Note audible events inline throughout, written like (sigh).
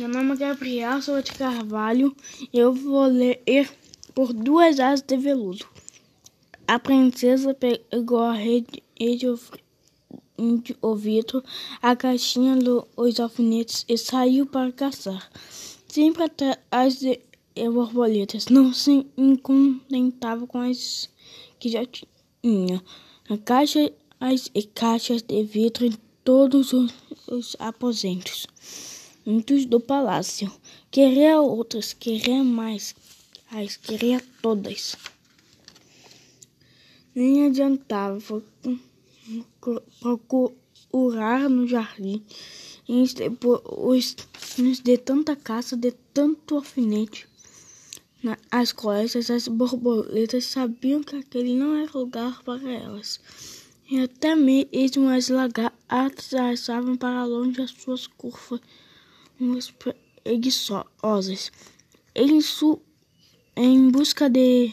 Meu nome é Gabriel Souza de Carvalho eu vou ler Por Duas Asas de Veludo. A princesa pegou a rede de ouvido, a caixinha dos alfinetes e saiu para caçar. Sempre atrás de borboletas, não se contentava com as que já tinha. A caixa as, e caixas de vidro em todos os, os aposentos muitos do palácio. Queria outras, queria mais, as queria todas. Nem adiantava procurar no jardim depois de tanta caça, de tanto alfinete. As coisas, as borboletas sabiam que aquele não era lugar para elas. E até mesmo as lagartas achavam para longe as suas curvas preguiçosas. Em, su, em busca de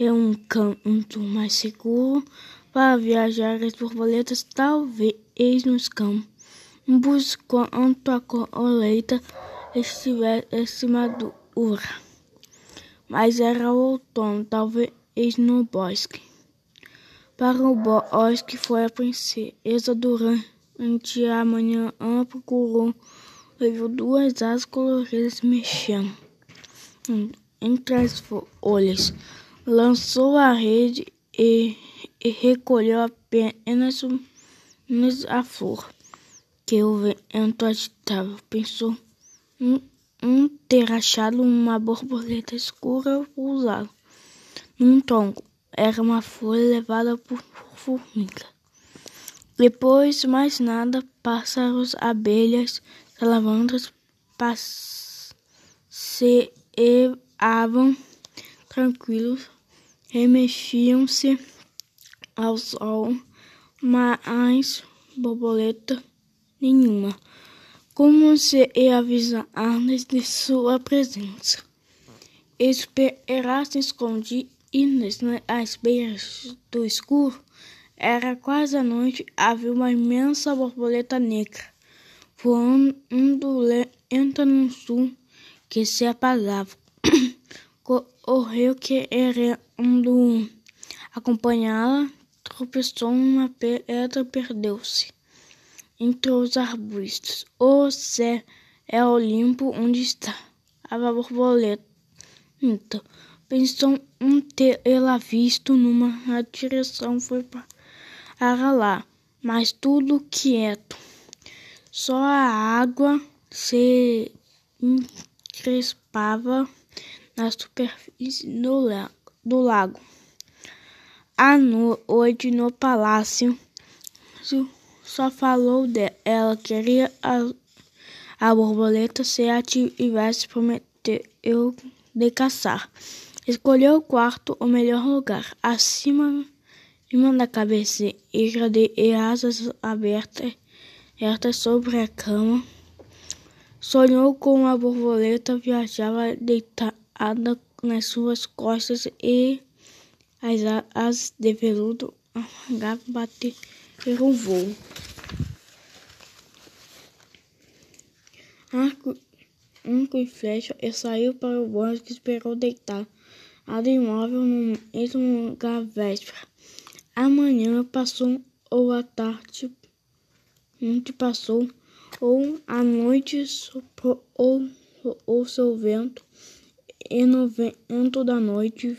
um canto mais seguro para viajar, as borboletas talvez nos campos, enquanto a colheita estivesse madura. Mas era outono, talvez no bosque. Para o bosque foi a princesa durante a manhã procurou viu duas asas coloridas mexendo entre as folhas. Lançou a rede e, e recolheu apenas a flor que o vento agitava. Pensou em, em ter achado uma borboleta escura pousada num tronco. Era uma folha levada por formiga. Depois, mais nada, pássaros, abelhas, salamandras passeavam tranquilos, remexiam-se ao sol, mas borboleta nenhuma, como se avisadas de sua presença. Esperasse escondidas às beiras do escuro. Era quase a noite, havia uma imensa borboleta negra voando lenta no sul que se apagava. (coughs) Correu querendo acompanhá-la, tropeçou numa pedra perdeu-se entre os arbustos. O céu é o limpo onde está a borboleta. Então, pensou em ter ela visto numa direção, foi para lá, mas tudo quieto. Só a água se encrespava na superfície do lago. À noite no palácio, só falou dela. Ela queria a, a borboleta se a tivesse prometeu de caçar. Escolheu o quarto, o melhor lugar, acima, acima da cabeça e asas abertas Erta sobre a cama. Sonhou com a borboleta, viajava deitada nas suas costas e as asas de veludo amargavam bater um voo. Arco, arco e flecha e saiu para o bosque esperou deitar do imóvel no mesmo lugar véspera. Amanhã passou ou a tarde onde passou, ou a noite soprou ou, ou seu vento, e no vento da noite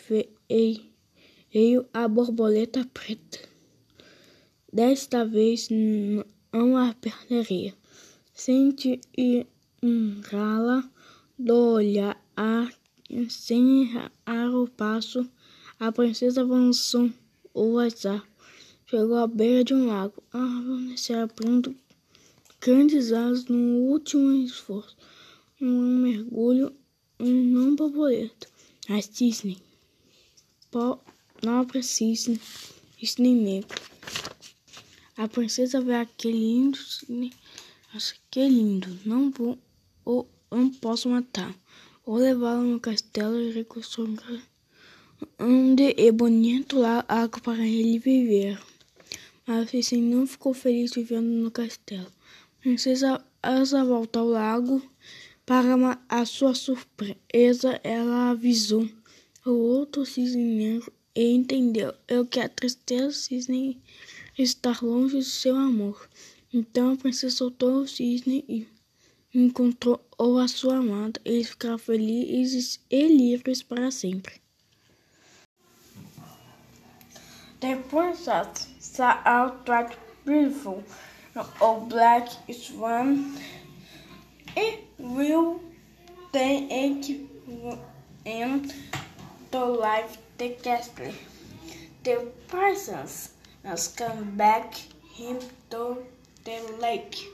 veio a borboleta preta. Desta vez não a perderia. Sente e rala do olhar sem errar o passo, a princesa avançou o azar. Chegou à beira de um lago. A árvore se abrindo grandes asas no último esforço. Um mergulho em não borboleta. Mas cisne. Nobre cisne. Cisne negro. A princesa vê aquele lindo cisne. Nossa, que lindo. Não vou ou não posso matar. Vou levá-lo no castelo e reconstruir onde é bonito lá água para ele viver. Mas Cícero não ficou feliz vivendo no castelo. A princesa Elsa volta ao lago Para a sua surpresa, ela avisou o outro cisne negro e entendeu eu que a tristeza cisne estar longe de seu amor. Então a princesa soltou o cisne e encontrou a sua amada. Eles ficaram felizes e livres para sempre. Depois out black beautiful. Now, all black is one. It will take in the life the castle. The persons has come back him to the lake.